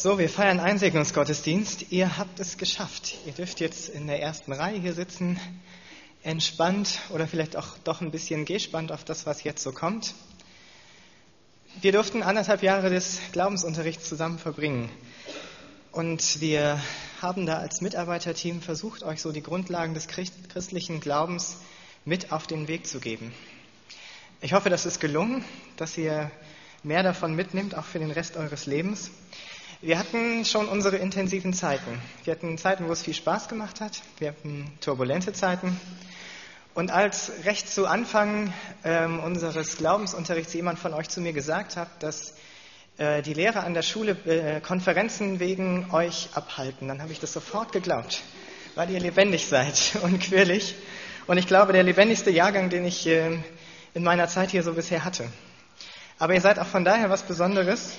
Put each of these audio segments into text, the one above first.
So, wir feiern Einsegnungsgottesdienst. Ihr habt es geschafft. Ihr dürft jetzt in der ersten Reihe hier sitzen, entspannt oder vielleicht auch doch ein bisschen gespannt auf das, was jetzt so kommt. Wir durften anderthalb Jahre des Glaubensunterrichts zusammen verbringen. Und wir haben da als Mitarbeiterteam versucht, euch so die Grundlagen des christlichen Glaubens mit auf den Weg zu geben. Ich hoffe, das ist gelungen, dass ihr mehr davon mitnimmt, auch für den Rest eures Lebens. Wir hatten schon unsere intensiven Zeiten. Wir hatten Zeiten, wo es viel Spaß gemacht hat. Wir hatten turbulente Zeiten. Und als recht zu Anfang ähm, unseres Glaubensunterrichts jemand von euch zu mir gesagt hat, dass äh, die Lehrer an der Schule äh, Konferenzen wegen euch abhalten, dann habe ich das sofort geglaubt, weil ihr lebendig seid und quirlig. Und ich glaube, der lebendigste Jahrgang, den ich äh, in meiner Zeit hier so bisher hatte. Aber ihr seid auch von daher was Besonderes,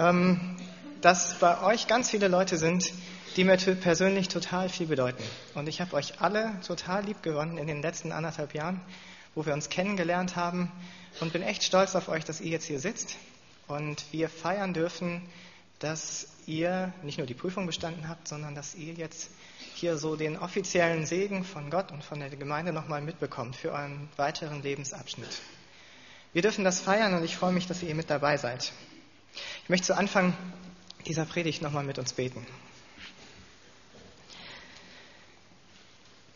ähm, dass bei euch ganz viele Leute sind, die mir persönlich total viel bedeuten. Und ich habe euch alle total lieb gewonnen in den letzten anderthalb Jahren, wo wir uns kennengelernt haben und bin echt stolz auf euch, dass ihr jetzt hier sitzt und wir feiern dürfen, dass ihr nicht nur die Prüfung bestanden habt, sondern dass ihr jetzt hier so den offiziellen Segen von Gott und von der Gemeinde nochmal mitbekommt für euren weiteren Lebensabschnitt. Wir dürfen das feiern und ich freue mich, dass ihr mit dabei seid. Ich möchte zu Anfang dieser Predigt nochmal mit uns beten.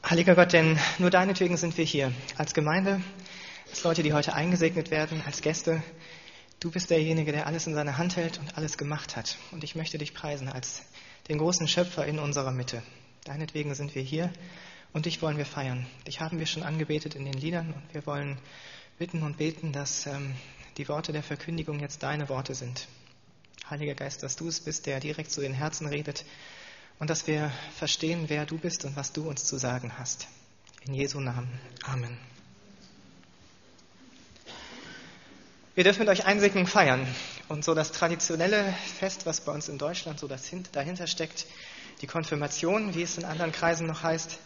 Heiliger Gott, denn nur deinetwegen sind wir hier, als Gemeinde, als Leute, die heute eingesegnet werden, als Gäste. Du bist derjenige, der alles in seiner Hand hält und alles gemacht hat. Und ich möchte dich preisen als den großen Schöpfer in unserer Mitte. Deinetwegen sind wir hier und dich wollen wir feiern. Dich haben wir schon angebetet in den Liedern und wir wollen bitten und beten, dass ähm, die Worte der Verkündigung jetzt deine Worte sind. Heiliger Geist, dass du es bist, der direkt zu den Herzen redet und dass wir verstehen, wer du bist und was du uns zu sagen hast. In Jesu Namen. Amen. Wir dürfen mit euch Einsegnung feiern. Und so das traditionelle Fest, was bei uns in Deutschland so dahinter steckt, die Konfirmation, wie es in anderen Kreisen noch heißt,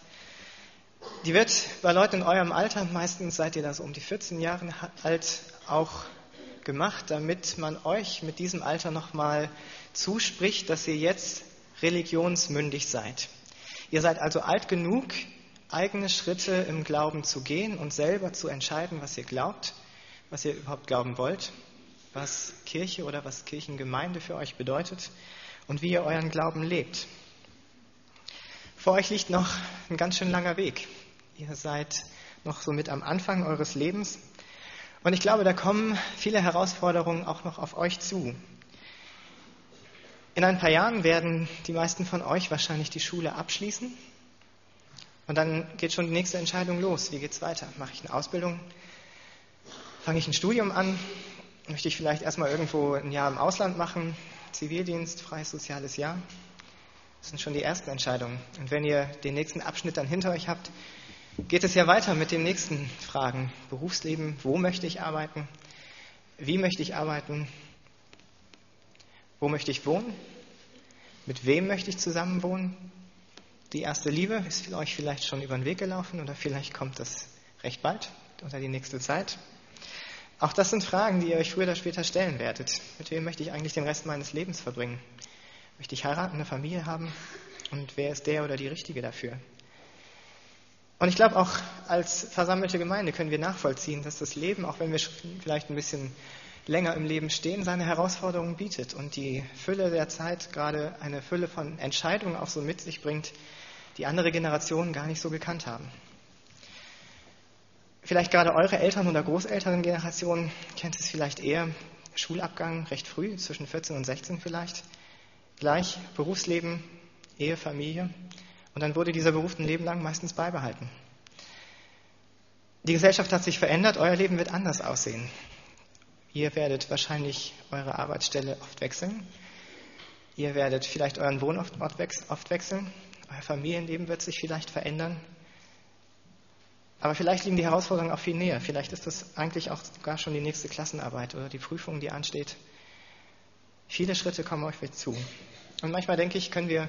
die wird bei Leuten in eurem Alter, meistens seid ihr da so um die 14 Jahre alt, auch gemacht, damit man euch mit diesem Alter nochmal zuspricht, dass ihr jetzt religionsmündig seid. Ihr seid also alt genug, eigene Schritte im Glauben zu gehen und selber zu entscheiden, was ihr glaubt, was ihr überhaupt glauben wollt, was Kirche oder was Kirchengemeinde für euch bedeutet und wie ihr euren Glauben lebt. Vor euch liegt noch ein ganz schön langer Weg. Ihr seid noch so mit am Anfang eures Lebens. Und ich glaube, da kommen viele Herausforderungen auch noch auf euch zu. In ein paar Jahren werden die meisten von euch wahrscheinlich die Schule abschließen. Und dann geht schon die nächste Entscheidung los. Wie geht's weiter? Mache ich eine Ausbildung? Fange ich ein Studium an? Möchte ich vielleicht erstmal irgendwo ein Jahr im Ausland machen? Zivildienst, freies soziales Jahr? Das sind schon die ersten Entscheidungen. Und wenn ihr den nächsten Abschnitt dann hinter euch habt, geht es ja weiter mit den nächsten Fragen. Berufsleben, wo möchte ich arbeiten? Wie möchte ich arbeiten? Wo möchte ich wohnen? Mit wem möchte ich zusammen wohnen? Die erste Liebe ist euch vielleicht schon über den Weg gelaufen oder vielleicht kommt das recht bald oder die nächste Zeit. Auch das sind Fragen, die ihr euch früher oder später stellen werdet. Mit wem möchte ich eigentlich den Rest meines Lebens verbringen? Möchte ich heiraten, eine Familie haben? Und wer ist der oder die Richtige dafür? Und ich glaube, auch als versammelte Gemeinde können wir nachvollziehen, dass das Leben, auch wenn wir vielleicht ein bisschen länger im Leben stehen, seine Herausforderungen bietet und die Fülle der Zeit gerade eine Fülle von Entscheidungen auch so mit sich bringt, die andere Generationen gar nicht so gekannt haben. Vielleicht gerade eure Eltern- oder Großelterngeneration kennt es vielleicht eher. Schulabgang recht früh, zwischen 14 und 16 vielleicht gleich Berufsleben, Ehe, Familie. Und dann wurde dieser Beruf ein Leben lang meistens beibehalten. Die Gesellschaft hat sich verändert, euer Leben wird anders aussehen. Ihr werdet wahrscheinlich eure Arbeitsstelle oft wechseln. Ihr werdet vielleicht euren Wohnort oft wechseln. Euer Familienleben wird sich vielleicht verändern. Aber vielleicht liegen die Herausforderungen auch viel näher. Vielleicht ist das eigentlich auch sogar schon die nächste Klassenarbeit oder die Prüfung, die ansteht. Viele Schritte kommen euch zu. Und manchmal denke ich, können wir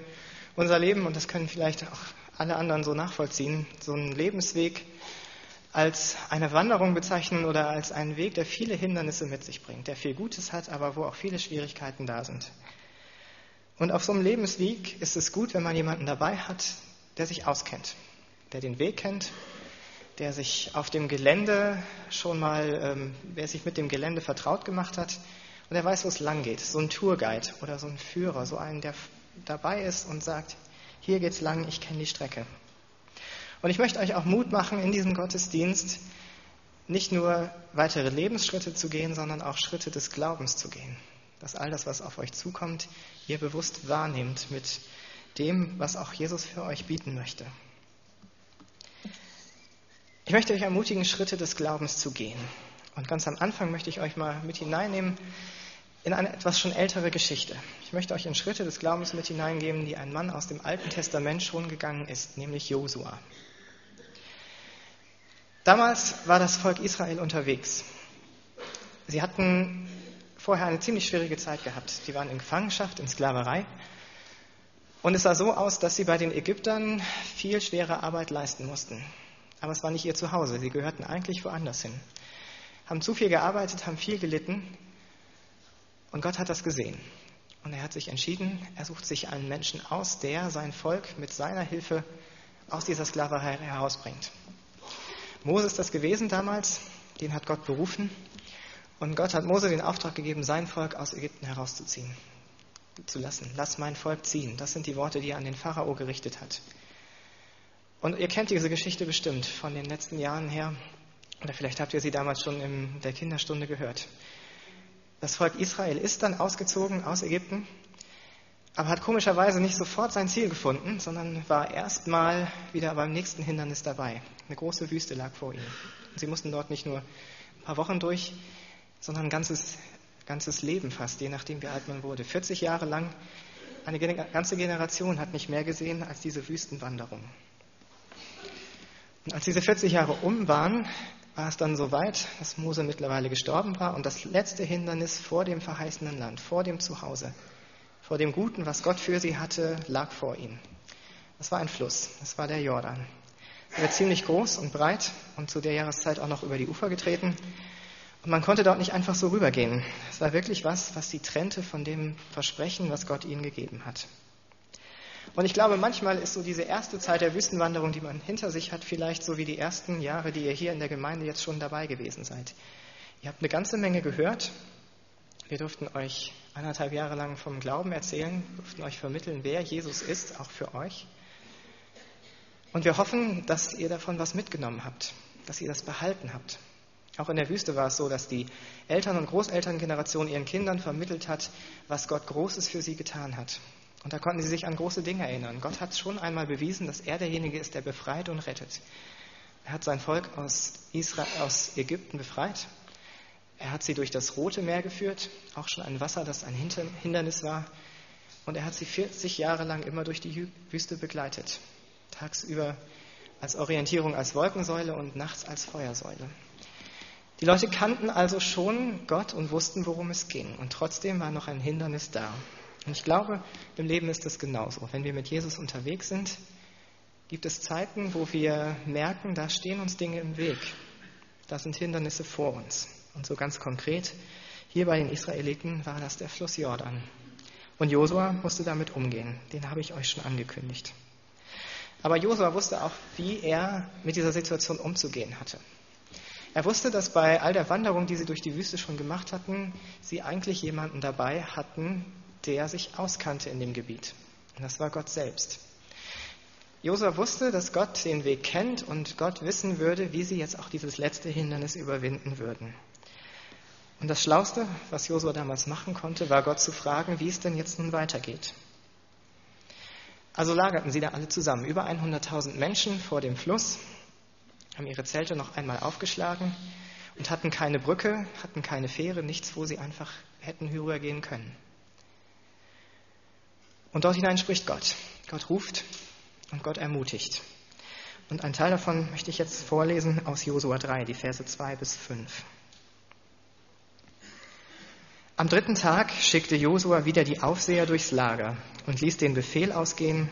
unser Leben, und das können vielleicht auch alle anderen so nachvollziehen, so einen Lebensweg als eine Wanderung bezeichnen oder als einen Weg, der viele Hindernisse mit sich bringt, der viel Gutes hat, aber wo auch viele Schwierigkeiten da sind. Und auf so einem Lebensweg ist es gut, wenn man jemanden dabei hat, der sich auskennt, der den Weg kennt, der sich auf dem Gelände schon mal, ähm, wer sich mit dem Gelände vertraut gemacht hat und der weiß, wo es lang geht. So ein Tourguide oder so ein Führer, so einen, der dabei ist und sagt, hier geht's lang, ich kenne die Strecke. Und ich möchte euch auch Mut machen, in diesem Gottesdienst nicht nur weitere Lebensschritte zu gehen, sondern auch Schritte des Glaubens zu gehen. Dass all das, was auf euch zukommt, ihr bewusst wahrnehmt mit dem, was auch Jesus für euch bieten möchte. Ich möchte euch ermutigen, Schritte des Glaubens zu gehen. Und ganz am Anfang möchte ich euch mal mit hineinnehmen in eine etwas schon ältere Geschichte. Ich möchte euch in Schritte des Glaubens mit hineingeben, die ein Mann aus dem Alten Testament schon gegangen ist, nämlich Josua. Damals war das Volk Israel unterwegs. Sie hatten vorher eine ziemlich schwierige Zeit gehabt. Sie waren in Gefangenschaft, in Sklaverei. Und es sah so aus, dass sie bei den Ägyptern viel schwere Arbeit leisten mussten. Aber es war nicht ihr Zuhause. Sie gehörten eigentlich woanders hin. Haben zu viel gearbeitet, haben viel gelitten. Und Gott hat das gesehen. Und er hat sich entschieden, er sucht sich einen Menschen aus, der sein Volk mit seiner Hilfe aus dieser Sklaverei herausbringt. Mose ist das gewesen damals, den hat Gott berufen. Und Gott hat Mose den Auftrag gegeben, sein Volk aus Ägypten herauszuziehen, zu lassen. Lass mein Volk ziehen. Das sind die Worte, die er an den Pharao gerichtet hat. Und ihr kennt diese Geschichte bestimmt von den letzten Jahren her. Oder vielleicht habt ihr sie damals schon in der Kinderstunde gehört. Das Volk Israel ist dann ausgezogen aus Ägypten aber hat komischerweise nicht sofort sein Ziel gefunden, sondern war erstmal wieder beim nächsten Hindernis dabei. Eine große Wüste lag vor ihnen. Sie mussten dort nicht nur ein paar Wochen durch, sondern ein ganzes, ganzes Leben fast, je nachdem wie alt man wurde. 40 Jahre lang, eine ganze Generation hat nicht mehr gesehen als diese Wüstenwanderung. Und als diese 40 Jahre um waren, war es dann so weit, dass Mose mittlerweile gestorben war und das letzte Hindernis vor dem verheißenen Land, vor dem Zuhause, vor dem Guten, was Gott für sie hatte, lag vor ihnen. Das war ein Fluss, das war der Jordan. Er war ziemlich groß und breit und zu der Jahreszeit auch noch über die Ufer getreten. Und man konnte dort nicht einfach so rübergehen. Es war wirklich was, was sie trennte von dem Versprechen, was Gott ihnen gegeben hat. Und ich glaube, manchmal ist so diese erste Zeit der Wüstenwanderung, die man hinter sich hat, vielleicht so wie die ersten Jahre, die ihr hier in der Gemeinde jetzt schon dabei gewesen seid. Ihr habt eine ganze Menge gehört, wir durften euch anderthalb Jahre lang vom Glauben erzählen, durften euch vermitteln, wer Jesus ist, auch für euch. Und wir hoffen, dass ihr davon was mitgenommen habt, dass ihr das behalten habt. Auch in der Wüste war es so, dass die Eltern- und Großelterngeneration ihren Kindern vermittelt hat, was Gott Großes für sie getan hat. Und da konnten sie sich an große Dinge erinnern. Gott hat schon einmal bewiesen, dass er derjenige ist, der befreit und rettet. Er hat sein Volk aus, Israel, aus Ägypten befreit er hat sie durch das Rote Meer geführt, auch schon ein Wasser, das ein Hindernis war. Und er hat sie 40 Jahre lang immer durch die Wüste begleitet. Tagsüber als Orientierung als Wolkensäule und nachts als Feuersäule. Die Leute kannten also schon Gott und wussten, worum es ging. Und trotzdem war noch ein Hindernis da. Und ich glaube, im Leben ist es genauso. Wenn wir mit Jesus unterwegs sind, gibt es Zeiten, wo wir merken, da stehen uns Dinge im Weg. Da sind Hindernisse vor uns. Und so ganz konkret, hier bei den Israeliten war das der Fluss Jordan. Und Josua musste damit umgehen. Den habe ich euch schon angekündigt. Aber Josua wusste auch, wie er mit dieser Situation umzugehen hatte. Er wusste, dass bei all der Wanderung, die sie durch die Wüste schon gemacht hatten, sie eigentlich jemanden dabei hatten, der sich auskannte in dem Gebiet. Und das war Gott selbst. Josua wusste, dass Gott den Weg kennt und Gott wissen würde, wie sie jetzt auch dieses letzte Hindernis überwinden würden. Und das Schlauste, was Josua damals machen konnte, war Gott zu fragen, wie es denn jetzt nun weitergeht. Also lagerten sie da alle zusammen, über 100.000 Menschen vor dem Fluss, haben ihre Zelte noch einmal aufgeschlagen und hatten keine Brücke, hatten keine Fähre, nichts, wo sie einfach hätten rübergehen können. Und dort hinein spricht Gott. Gott ruft und Gott ermutigt. Und einen Teil davon möchte ich jetzt vorlesen aus Josua 3, die Verse 2 bis 5. Am dritten Tag schickte Josua wieder die Aufseher durchs Lager und ließ den Befehl ausgehen,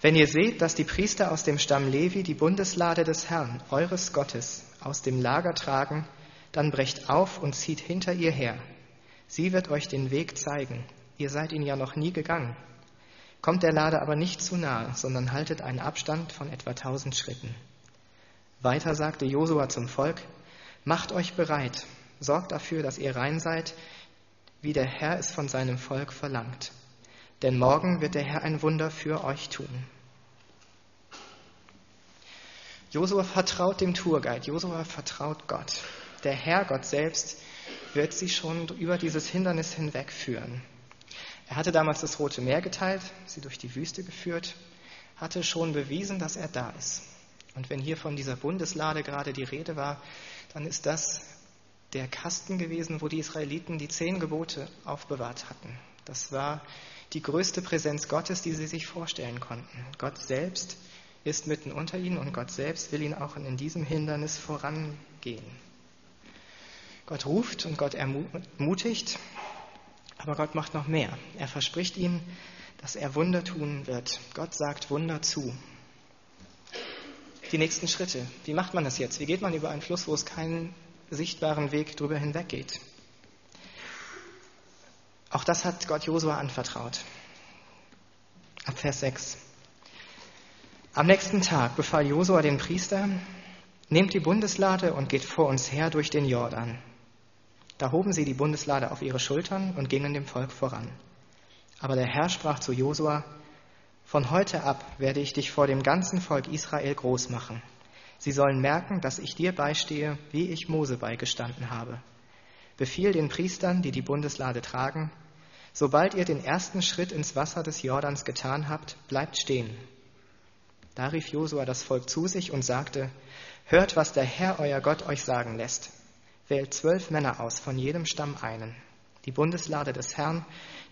wenn ihr seht, dass die Priester aus dem Stamm Levi die Bundeslade des Herrn, eures Gottes, aus dem Lager tragen, dann brecht auf und zieht hinter ihr her. Sie wird euch den Weg zeigen. Ihr seid ihn ja noch nie gegangen. Kommt der Lade aber nicht zu nahe, sondern haltet einen Abstand von etwa tausend Schritten. Weiter sagte Josua zum Volk, macht euch bereit, sorgt dafür, dass ihr rein seid, wie der Herr es von seinem Volk verlangt. Denn morgen wird der Herr ein Wunder für euch tun. Josua vertraut dem Tourguide, Josua vertraut Gott. Der Herr, Gott selbst, wird sie schon über dieses Hindernis hinwegführen. Er hatte damals das Rote Meer geteilt, sie durch die Wüste geführt, hatte schon bewiesen, dass er da ist. Und wenn hier von dieser Bundeslade gerade die Rede war, dann ist das der Kasten gewesen, wo die Israeliten die zehn Gebote aufbewahrt hatten. Das war die größte Präsenz Gottes, die sie sich vorstellen konnten. Gott selbst ist mitten unter ihnen und Gott selbst will ihnen auch in diesem Hindernis vorangehen. Gott ruft und Gott ermutigt, aber Gott macht noch mehr. Er verspricht ihnen, dass er Wunder tun wird. Gott sagt Wunder zu die nächsten Schritte. Wie macht man das jetzt? Wie geht man über einen Fluss, wo es keinen sichtbaren Weg drüber hinweg geht? Auch das hat Gott Josua anvertraut. Ab Vers 6. Am nächsten Tag befahl Josua den Priester, nehmt die Bundeslade und geht vor uns her durch den Jordan. Da hoben sie die Bundeslade auf ihre Schultern und gingen dem Volk voran. Aber der Herr sprach zu Josua, von heute ab werde ich dich vor dem ganzen Volk Israel groß machen. Sie sollen merken, dass ich dir beistehe, wie ich Mose beigestanden habe. Befiehl den Priestern, die die Bundeslade tragen, sobald ihr den ersten Schritt ins Wasser des Jordans getan habt, bleibt stehen. Da rief Josua das Volk zu sich und sagte, Hört, was der Herr euer Gott euch sagen lässt. Wählt zwölf Männer aus, von jedem Stamm einen. Die Bundeslade des Herrn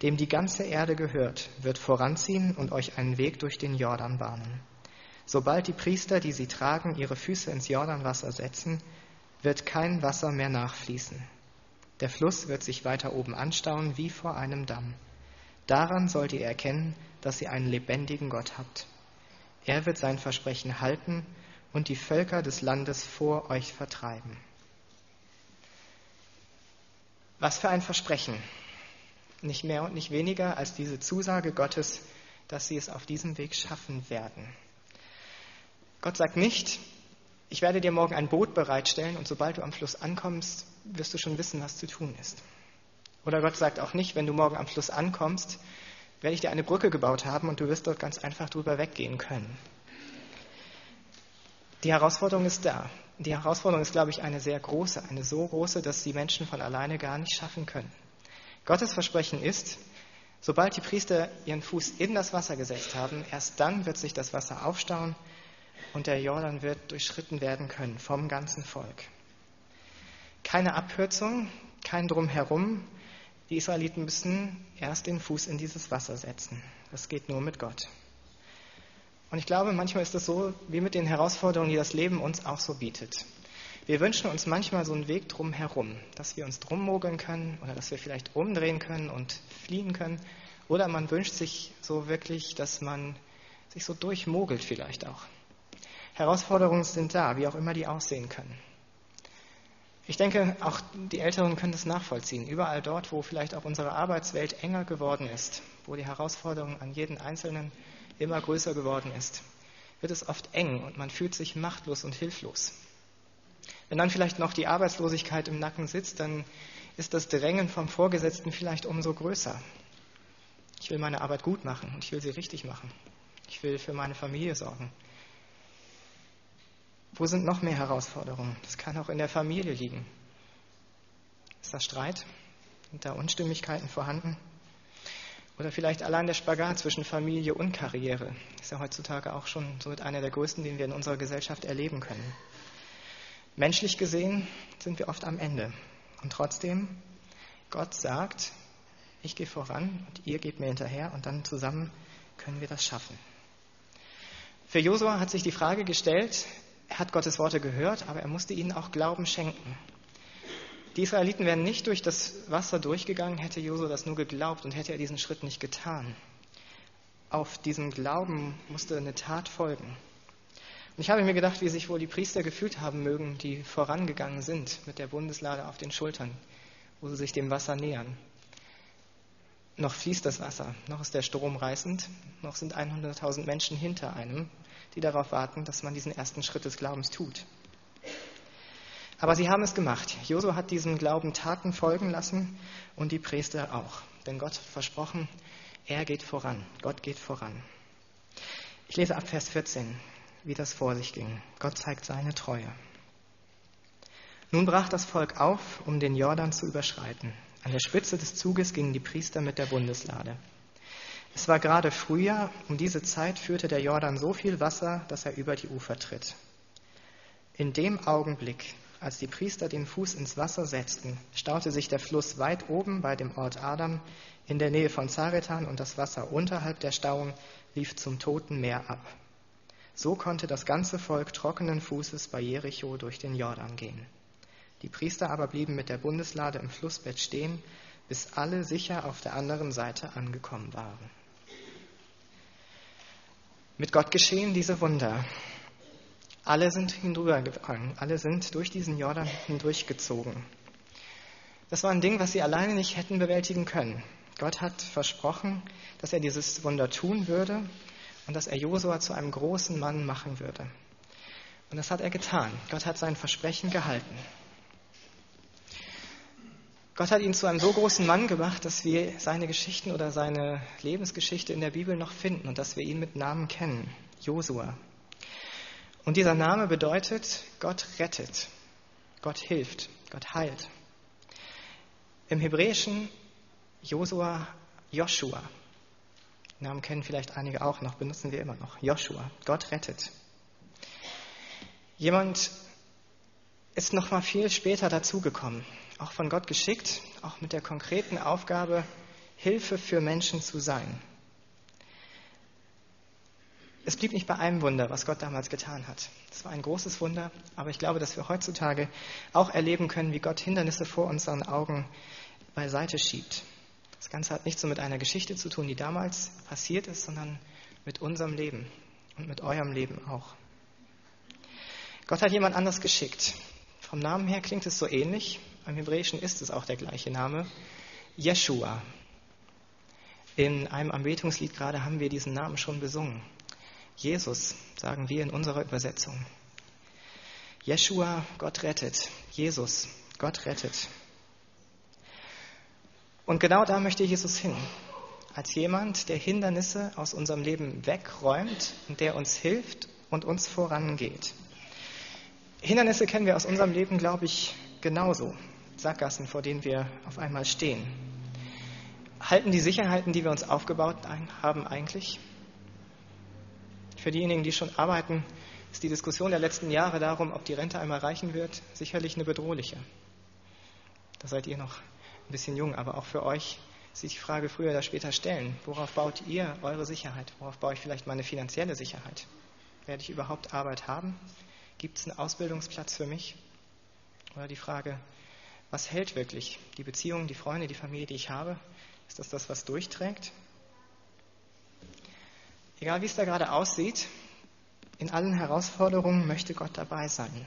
dem die ganze Erde gehört, wird voranziehen und euch einen Weg durch den Jordan bahnen. Sobald die Priester, die sie tragen, ihre Füße ins Jordanwasser setzen, wird kein Wasser mehr nachfließen. Der Fluss wird sich weiter oben anstauen wie vor einem Damm. Daran sollt ihr erkennen, dass ihr einen lebendigen Gott habt. Er wird sein Versprechen halten und die Völker des Landes vor euch vertreiben. Was für ein Versprechen nicht mehr und nicht weniger als diese Zusage Gottes, dass sie es auf diesem Weg schaffen werden. Gott sagt nicht, ich werde dir morgen ein Boot bereitstellen und sobald du am Fluss ankommst, wirst du schon wissen, was zu tun ist. Oder Gott sagt auch nicht, wenn du morgen am Fluss ankommst, werde ich dir eine Brücke gebaut haben und du wirst dort ganz einfach drüber weggehen können. Die Herausforderung ist da. Die Herausforderung ist, glaube ich, eine sehr große, eine so große, dass die Menschen von alleine gar nicht schaffen können. Gottes Versprechen ist, sobald die Priester ihren Fuß in das Wasser gesetzt haben, erst dann wird sich das Wasser aufstauen und der Jordan wird durchschritten werden können vom ganzen Volk. Keine Abkürzung, kein Drumherum. Die Israeliten müssen erst den Fuß in dieses Wasser setzen. Das geht nur mit Gott. Und ich glaube, manchmal ist es so wie mit den Herausforderungen, die das Leben uns auch so bietet. Wir wünschen uns manchmal so einen Weg drumherum, dass wir uns drummogeln können oder dass wir vielleicht umdrehen können und fliehen können. Oder man wünscht sich so wirklich, dass man sich so durchmogelt vielleicht auch. Herausforderungen sind da, wie auch immer die aussehen können. Ich denke, auch die Älteren können das nachvollziehen. Überall dort, wo vielleicht auch unsere Arbeitswelt enger geworden ist, wo die Herausforderung an jeden Einzelnen immer größer geworden ist, wird es oft eng und man fühlt sich machtlos und hilflos. Wenn dann vielleicht noch die Arbeitslosigkeit im Nacken sitzt, dann ist das Drängen vom Vorgesetzten vielleicht umso größer. Ich will meine Arbeit gut machen und ich will sie richtig machen. Ich will für meine Familie sorgen. Wo sind noch mehr Herausforderungen? Das kann auch in der Familie liegen. Ist da Streit? Sind da Unstimmigkeiten vorhanden? Oder vielleicht allein der Spagat zwischen Familie und Karriere ist ja heutzutage auch schon somit einer der größten, den wir in unserer Gesellschaft erleben können. Menschlich gesehen sind wir oft am Ende. Und trotzdem, Gott sagt, ich gehe voran und ihr geht mir hinterher und dann zusammen können wir das schaffen. Für Josua hat sich die Frage gestellt, er hat Gottes Worte gehört, aber er musste ihnen auch Glauben schenken. Die Israeliten wären nicht durch das Wasser durchgegangen, hätte Josua das nur geglaubt und hätte er diesen Schritt nicht getan. Auf diesem Glauben musste eine Tat folgen. Und ich habe mir gedacht, wie sich wohl die Priester gefühlt haben mögen, die vorangegangen sind mit der Bundeslade auf den Schultern, wo sie sich dem Wasser nähern. Noch fließt das Wasser, noch ist der Strom reißend, noch sind 100.000 Menschen hinter einem, die darauf warten, dass man diesen ersten Schritt des Glaubens tut. Aber sie haben es gemacht. Josua hat diesem Glauben Taten folgen lassen und die Priester auch. Denn Gott hat versprochen, er geht voran. Gott geht voran. Ich lese ab Vers 14, wie das vor sich ging. Gott zeigt seine Treue. Nun brach das Volk auf, um den Jordan zu überschreiten. An der Spitze des Zuges gingen die Priester mit der Bundeslade. Es war gerade Frühjahr, um diese Zeit führte der Jordan so viel Wasser, dass er über die Ufer tritt. In dem Augenblick, als die Priester den Fuß ins Wasser setzten, staute sich der Fluss weit oben bei dem Ort Adam in der Nähe von Zaretan und das Wasser unterhalb der Stauung lief zum Toten Meer ab. So konnte das ganze Volk trockenen Fußes bei Jericho durch den Jordan gehen. Die Priester aber blieben mit der Bundeslade im Flussbett stehen, bis alle sicher auf der anderen Seite angekommen waren. Mit Gott geschehen diese Wunder. Alle sind hindurchgegangen, alle sind durch diesen Jordan hindurchgezogen. Das war ein Ding, was sie alleine nicht hätten bewältigen können. Gott hat versprochen, dass er dieses Wunder tun würde und dass er Josua zu einem großen Mann machen würde. Und das hat er getan. Gott hat sein Versprechen gehalten. Gott hat ihn zu einem so großen Mann gemacht, dass wir seine Geschichten oder seine Lebensgeschichte in der Bibel noch finden und dass wir ihn mit Namen kennen. Josua. Und dieser Name bedeutet, Gott rettet, Gott hilft, Gott heilt. Im Hebräischen Josua, Joshua. Namen kennen vielleicht einige auch noch, benutzen wir immer noch. Joshua, Gott rettet. Jemand ist noch mal viel später dazugekommen auch von Gott geschickt, auch mit der konkreten Aufgabe, Hilfe für Menschen zu sein. Es blieb nicht bei einem Wunder, was Gott damals getan hat. Es war ein großes Wunder, aber ich glaube, dass wir heutzutage auch erleben können, wie Gott Hindernisse vor unseren Augen beiseite schiebt. Das Ganze hat nicht so mit einer Geschichte zu tun, die damals passiert ist, sondern mit unserem Leben und mit eurem Leben auch. Gott hat jemand anders geschickt. Vom Namen her klingt es so ähnlich, im Hebräischen ist es auch der gleiche Name, Jeshua. In einem Anbetungslied gerade haben wir diesen Namen schon besungen. Jesus, sagen wir in unserer Übersetzung. Jeshua, Gott rettet. Jesus, Gott rettet. Und genau da möchte Jesus hin. Als jemand, der Hindernisse aus unserem Leben wegräumt und der uns hilft und uns vorangeht. Hindernisse kennen wir aus unserem Leben, glaube ich, genauso. Sackgassen, vor denen wir auf einmal stehen. Halten die Sicherheiten, die wir uns aufgebaut haben, eigentlich? Für diejenigen, die schon arbeiten, ist die Diskussion der letzten Jahre darum, ob die Rente einmal reichen wird, sicherlich eine bedrohliche. Da seid ihr noch ein bisschen jung, aber auch für euch sich die Frage früher oder später stellen, worauf baut ihr eure Sicherheit? Worauf baue ich vielleicht meine finanzielle Sicherheit? Werde ich überhaupt Arbeit haben? Gibt es einen Ausbildungsplatz für mich? Oder die Frage, was hält wirklich? Die Beziehungen, die Freunde, die Familie, die ich habe? Ist das das, was durchträgt? Egal wie es da gerade aussieht, in allen Herausforderungen möchte Gott dabei sein.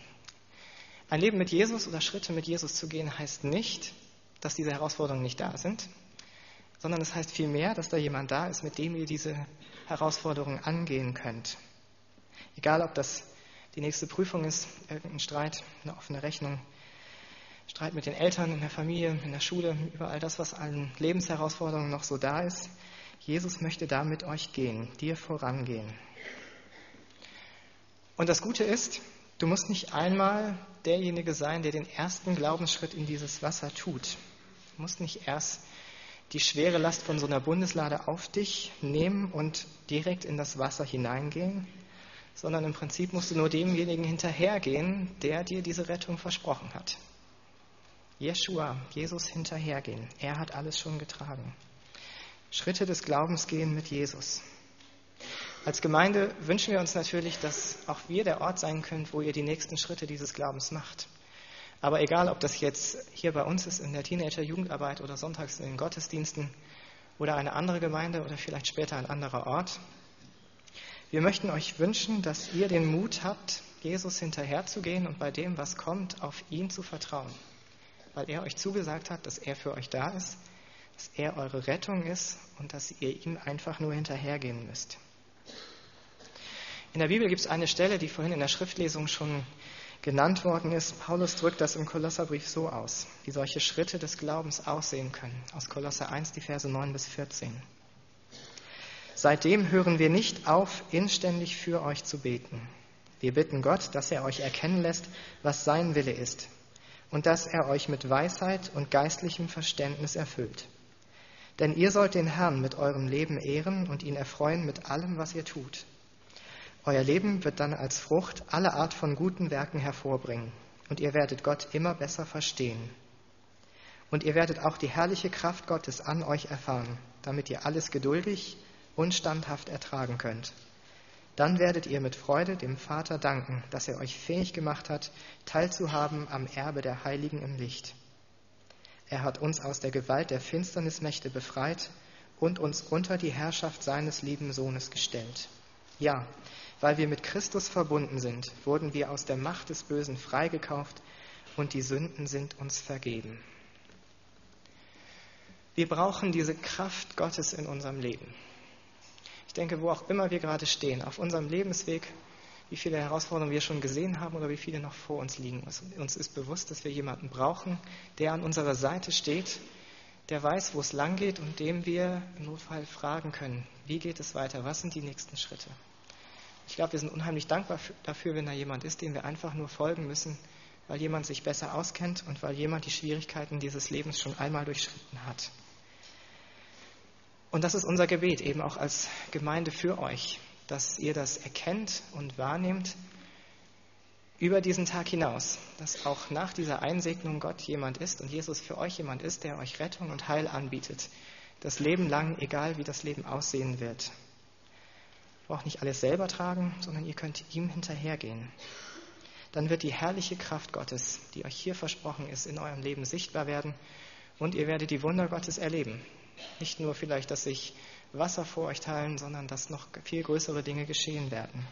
Ein Leben mit Jesus oder Schritte mit Jesus zu gehen, heißt nicht, dass diese Herausforderungen nicht da sind, sondern es heißt vielmehr, dass da jemand da ist, mit dem ihr diese Herausforderungen angehen könnt. Egal, ob das die nächste Prüfung ist, irgendein Streit, eine offene Rechnung, Streit mit den Eltern, in der Familie, in der Schule, über all das, was an Lebensherausforderungen noch so da ist. Jesus möchte da mit euch gehen, dir vorangehen. Und das Gute ist, du musst nicht einmal derjenige sein, der den ersten Glaubensschritt in dieses Wasser tut. Du musst nicht erst die schwere Last von so einer Bundeslade auf dich nehmen und direkt in das Wasser hineingehen, sondern im Prinzip musst du nur demjenigen hinterhergehen, der dir diese Rettung versprochen hat. Jeshua, Jesus hinterhergehen. Er hat alles schon getragen. Schritte des Glaubens gehen mit Jesus. Als Gemeinde wünschen wir uns natürlich, dass auch wir der Ort sein können, wo ihr die nächsten Schritte dieses Glaubens macht. Aber egal, ob das jetzt hier bei uns ist in der Teenager-Jugendarbeit oder sonntags in den Gottesdiensten oder eine andere Gemeinde oder vielleicht später ein anderer Ort, wir möchten euch wünschen, dass ihr den Mut habt, Jesus hinterherzugehen und bei dem, was kommt, auf ihn zu vertrauen weil er euch zugesagt hat, dass er für euch da ist, dass er eure Rettung ist und dass ihr ihm einfach nur hinterhergehen müsst. In der Bibel gibt es eine Stelle, die vorhin in der Schriftlesung schon genannt worden ist. Paulus drückt das im Kolosserbrief so aus, wie solche Schritte des Glaubens aussehen können. Aus Kolosser 1, die Verse 9 bis 14. Seitdem hören wir nicht auf, inständig für euch zu beten. Wir bitten Gott, dass er euch erkennen lässt, was sein Wille ist und dass er euch mit Weisheit und geistlichem Verständnis erfüllt. Denn ihr sollt den Herrn mit eurem Leben ehren und ihn erfreuen mit allem, was ihr tut. Euer Leben wird dann als Frucht alle Art von guten Werken hervorbringen und ihr werdet Gott immer besser verstehen. Und ihr werdet auch die herrliche Kraft Gottes an euch erfahren, damit ihr alles geduldig und standhaft ertragen könnt. Dann werdet ihr mit Freude dem Vater danken, dass er euch fähig gemacht hat, teilzuhaben am Erbe der Heiligen im Licht. Er hat uns aus der Gewalt der Finsternismächte befreit und uns unter die Herrschaft seines lieben Sohnes gestellt. Ja, weil wir mit Christus verbunden sind, wurden wir aus der Macht des Bösen freigekauft und die Sünden sind uns vergeben. Wir brauchen diese Kraft Gottes in unserem Leben. Ich denke, wo auch immer wir gerade stehen, auf unserem Lebensweg, wie viele Herausforderungen wir schon gesehen haben oder wie viele noch vor uns liegen. Uns ist bewusst, dass wir jemanden brauchen, der an unserer Seite steht, der weiß, wo es lang geht und dem wir im Notfall fragen können, wie geht es weiter, was sind die nächsten Schritte. Ich glaube, wir sind unheimlich dankbar dafür, wenn da jemand ist, dem wir einfach nur folgen müssen, weil jemand sich besser auskennt und weil jemand die Schwierigkeiten dieses Lebens schon einmal durchschritten hat. Und das ist unser Gebet eben auch als Gemeinde für euch, dass ihr das erkennt und wahrnehmt über diesen Tag hinaus, dass auch nach dieser Einsegnung Gott jemand ist und Jesus für euch jemand ist, der euch Rettung und Heil anbietet. Das Leben lang, egal wie das Leben aussehen wird braucht nicht alles selber tragen, sondern ihr könnt ihm hinterhergehen. Dann wird die herrliche Kraft Gottes, die euch hier versprochen ist, in eurem Leben sichtbar werden und ihr werdet die Wunder Gottes erleben. Nicht nur vielleicht, dass sich Wasser vor euch teilen, sondern dass noch viel größere Dinge geschehen werden.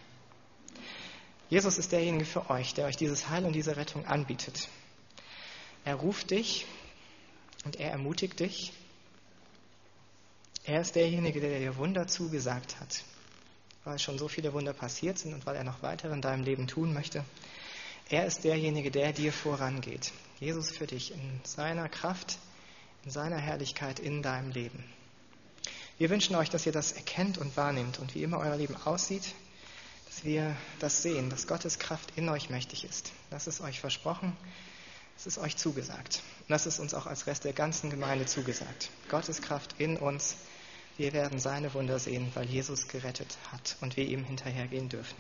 Jesus ist derjenige für euch, der euch dieses Heil und diese Rettung anbietet. Er ruft dich und er ermutigt dich. Er ist derjenige, der dir Wunder zugesagt hat weil schon so viele Wunder passiert sind und weil er noch weitere in deinem Leben tun möchte. Er ist derjenige, der dir vorangeht. Jesus für dich in seiner Kraft, in seiner Herrlichkeit in deinem Leben. Wir wünschen euch, dass ihr das erkennt und wahrnehmt und wie immer euer Leben aussieht, dass wir das sehen, dass Gottes Kraft in euch mächtig ist. Das ist euch versprochen, das ist euch zugesagt. Und das ist uns auch als Rest der ganzen Gemeinde zugesagt. Gottes Kraft in uns wir werden seine Wunder sehen, weil Jesus gerettet hat und wir ihm hinterhergehen dürfen.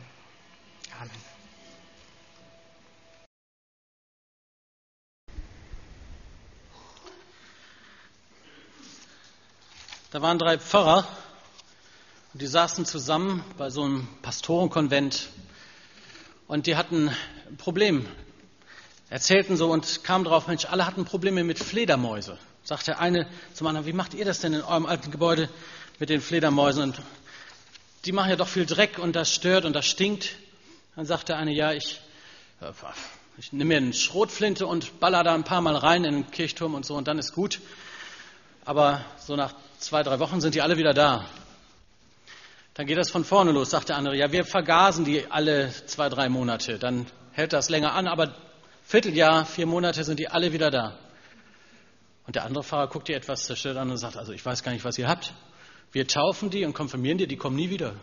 Amen. Da waren drei Pfarrer und die saßen zusammen bei so einem Pastorenkonvent und die hatten ein Problem. Erzählten so und kamen drauf, Mensch, alle hatten Probleme mit Fledermäuse. Sagt der eine zum anderen, wie macht ihr das denn in eurem alten Gebäude mit den Fledermäusen? Und die machen ja doch viel Dreck und das stört und das stinkt. Dann sagt der eine, ja, ich, äh, ich nehme mir eine Schrotflinte und baller da ein paar Mal rein in den Kirchturm und so und dann ist gut. Aber so nach zwei, drei Wochen sind die alle wieder da. Dann geht das von vorne los, sagt der andere. Ja, wir vergasen die alle zwei, drei Monate. Dann hält das länger an, aber Vierteljahr, vier Monate sind die alle wieder da. Und der andere Pfarrer guckt dir etwas zerstört an und sagt, also ich weiß gar nicht, was ihr habt. Wir taufen die und konfirmieren die, die kommen nie wieder.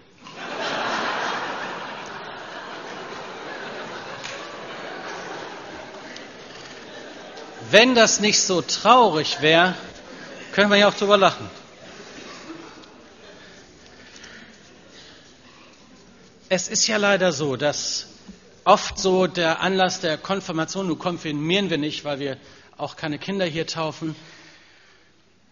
Wenn das nicht so traurig wäre, können wir ja auch drüber lachen. Es ist ja leider so, dass oft so der Anlass der Konfirmation, nun konfirmieren wir nicht, weil wir auch keine Kinder hier taufen,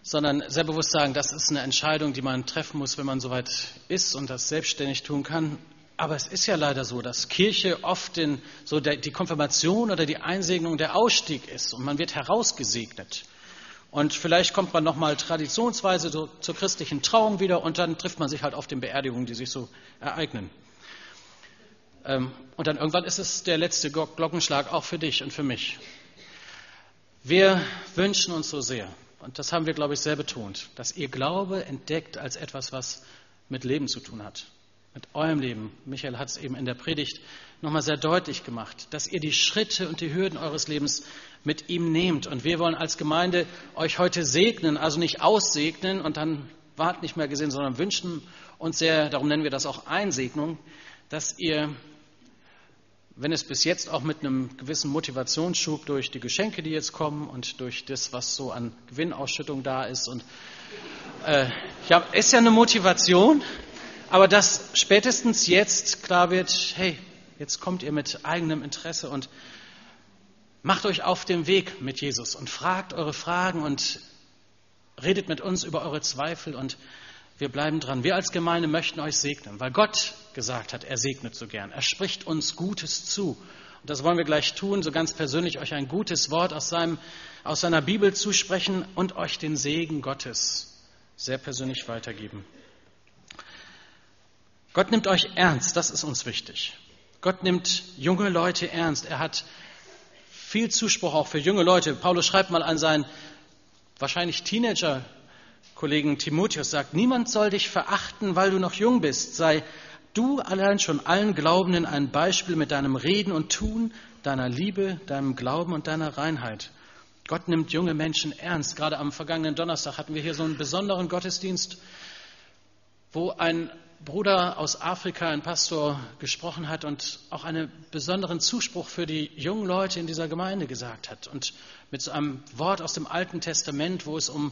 sondern sehr bewusst sagen, das ist eine Entscheidung, die man treffen muss, wenn man soweit ist und das selbstständig tun kann. Aber es ist ja leider so, dass Kirche oft in, so der, die Konfirmation oder die Einsegnung der Ausstieg ist und man wird herausgesegnet. Und vielleicht kommt man nochmal traditionsweise so zur christlichen Trauung wieder und dann trifft man sich halt auf den Beerdigungen, die sich so ereignen. Ähm, und dann irgendwann ist es der letzte Glockenschlag auch für dich und für mich. Wir wünschen uns so sehr, und das haben wir, glaube ich, sehr betont, dass ihr Glaube entdeckt als etwas, was mit Leben zu tun hat. Mit eurem Leben. Michael hat es eben in der Predigt nochmal sehr deutlich gemacht, dass ihr die Schritte und die Hürden eures Lebens mit ihm nehmt. Und wir wollen als Gemeinde euch heute segnen, also nicht aussegnen und dann wart nicht mehr gesehen, sondern wünschen uns sehr, darum nennen wir das auch Einsegnung, dass ihr wenn es bis jetzt auch mit einem gewissen Motivationsschub durch die Geschenke, die jetzt kommen und durch das, was so an Gewinnausschüttung da ist. Und äh, ja, ist ja eine Motivation, aber dass spätestens jetzt klar wird, hey, jetzt kommt ihr mit eigenem Interesse und macht euch auf den Weg mit Jesus und fragt eure Fragen und redet mit uns über eure Zweifel und wir bleiben dran. Wir als Gemeinde möchten euch segnen, weil Gott gesagt hat, er segnet so gern. Er spricht uns Gutes zu. Und das wollen wir gleich tun, so ganz persönlich euch ein gutes Wort aus, seinem, aus seiner Bibel zusprechen und euch den Segen Gottes sehr persönlich weitergeben. Gott nimmt euch ernst, das ist uns wichtig. Gott nimmt junge Leute ernst. Er hat viel Zuspruch auch für junge Leute. Paulus schreibt mal an seinen wahrscheinlich Teenager Kollegen Timotheus sagt, niemand soll dich verachten, weil du noch jung bist. Sei du allein schon allen Glaubenden ein Beispiel mit deinem Reden und Tun, deiner Liebe, deinem Glauben und deiner Reinheit. Gott nimmt junge Menschen ernst. Gerade am vergangenen Donnerstag hatten wir hier so einen besonderen Gottesdienst, wo ein Bruder aus Afrika, ein Pastor, gesprochen hat und auch einen besonderen Zuspruch für die jungen Leute in dieser Gemeinde gesagt hat. Und mit so einem Wort aus dem Alten Testament, wo es um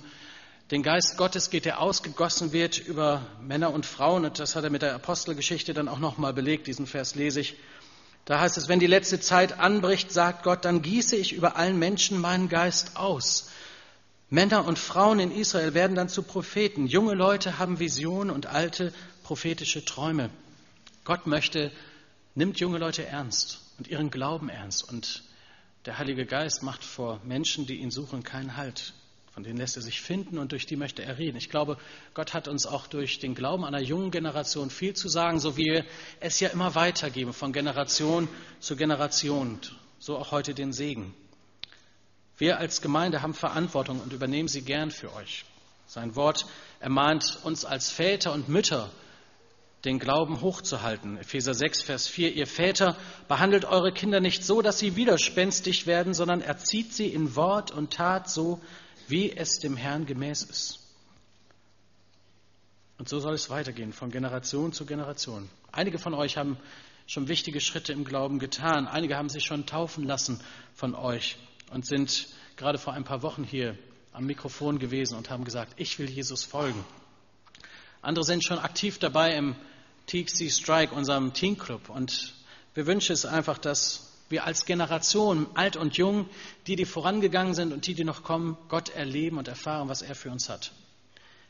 den Geist Gottes geht, der ausgegossen wird über Männer und Frauen. Und das hat er mit der Apostelgeschichte dann auch nochmal belegt. Diesen Vers lese ich. Da heißt es, wenn die letzte Zeit anbricht, sagt Gott, dann gieße ich über allen Menschen meinen Geist aus. Männer und Frauen in Israel werden dann zu Propheten. Junge Leute haben Visionen und alte prophetische Träume. Gott möchte, nimmt junge Leute ernst und ihren Glauben ernst. Und der Heilige Geist macht vor Menschen, die ihn suchen, keinen Halt. Von denen lässt er sich finden und durch die möchte er reden. Ich glaube, Gott hat uns auch durch den Glauben einer jungen Generation viel zu sagen, so wie wir es ja immer weitergeben, von Generation zu Generation. So auch heute den Segen. Wir als Gemeinde haben Verantwortung und übernehmen sie gern für euch. Sein Wort ermahnt uns als Väter und Mütter, den Glauben hochzuhalten. Epheser 6, Vers 4. Ihr Väter, behandelt eure Kinder nicht so, dass sie widerspenstig werden, sondern erzieht sie in Wort und Tat so, wie es dem Herrn gemäß ist. Und so soll es weitergehen, von Generation zu Generation. Einige von euch haben schon wichtige Schritte im Glauben getan. Einige haben sich schon taufen lassen von euch und sind gerade vor ein paar Wochen hier am Mikrofon gewesen und haben gesagt, ich will Jesus folgen. Andere sind schon aktiv dabei im TXC Strike, unserem Teen-Club. Und wir wünschen es einfach, dass wir als Generation, alt und jung, die, die vorangegangen sind und die, die noch kommen, Gott erleben und erfahren, was er für uns hat.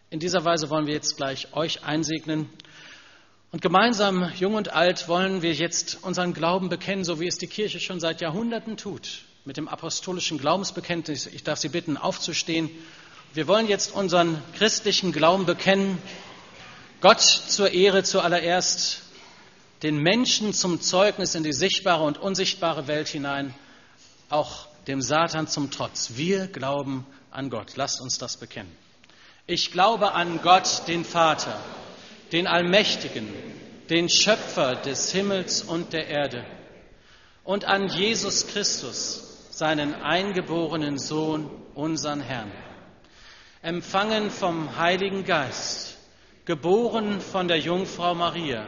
In dieser Weise wollen wir jetzt gleich euch einsegnen. Und gemeinsam, jung und alt, wollen wir jetzt unseren Glauben bekennen, so wie es die Kirche schon seit Jahrhunderten tut, mit dem apostolischen Glaubensbekenntnis. Ich darf Sie bitten, aufzustehen. Wir wollen jetzt unseren christlichen Glauben bekennen. Gott zur Ehre zuallererst, den Menschen zum Zeugnis in die sichtbare und unsichtbare Welt hinein, auch dem Satan zum Trotz. Wir glauben an Gott. Lasst uns das bekennen. Ich glaube an Gott, den Vater, den Allmächtigen, den Schöpfer des Himmels und der Erde und an Jesus Christus, seinen eingeborenen Sohn, unseren Herrn, empfangen vom Heiligen Geist, geboren von der Jungfrau Maria,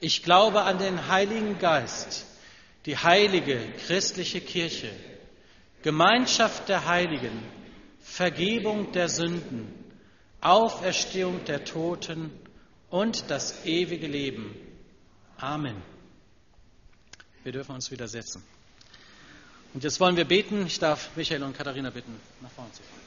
Ich glaube an den Heiligen Geist, die heilige christliche Kirche, Gemeinschaft der Heiligen, Vergebung der Sünden, Auferstehung der Toten und das ewige Leben. Amen. Wir dürfen uns wieder setzen. Und jetzt wollen wir beten. Ich darf Michael und Katharina bitten, nach vorne zu kommen.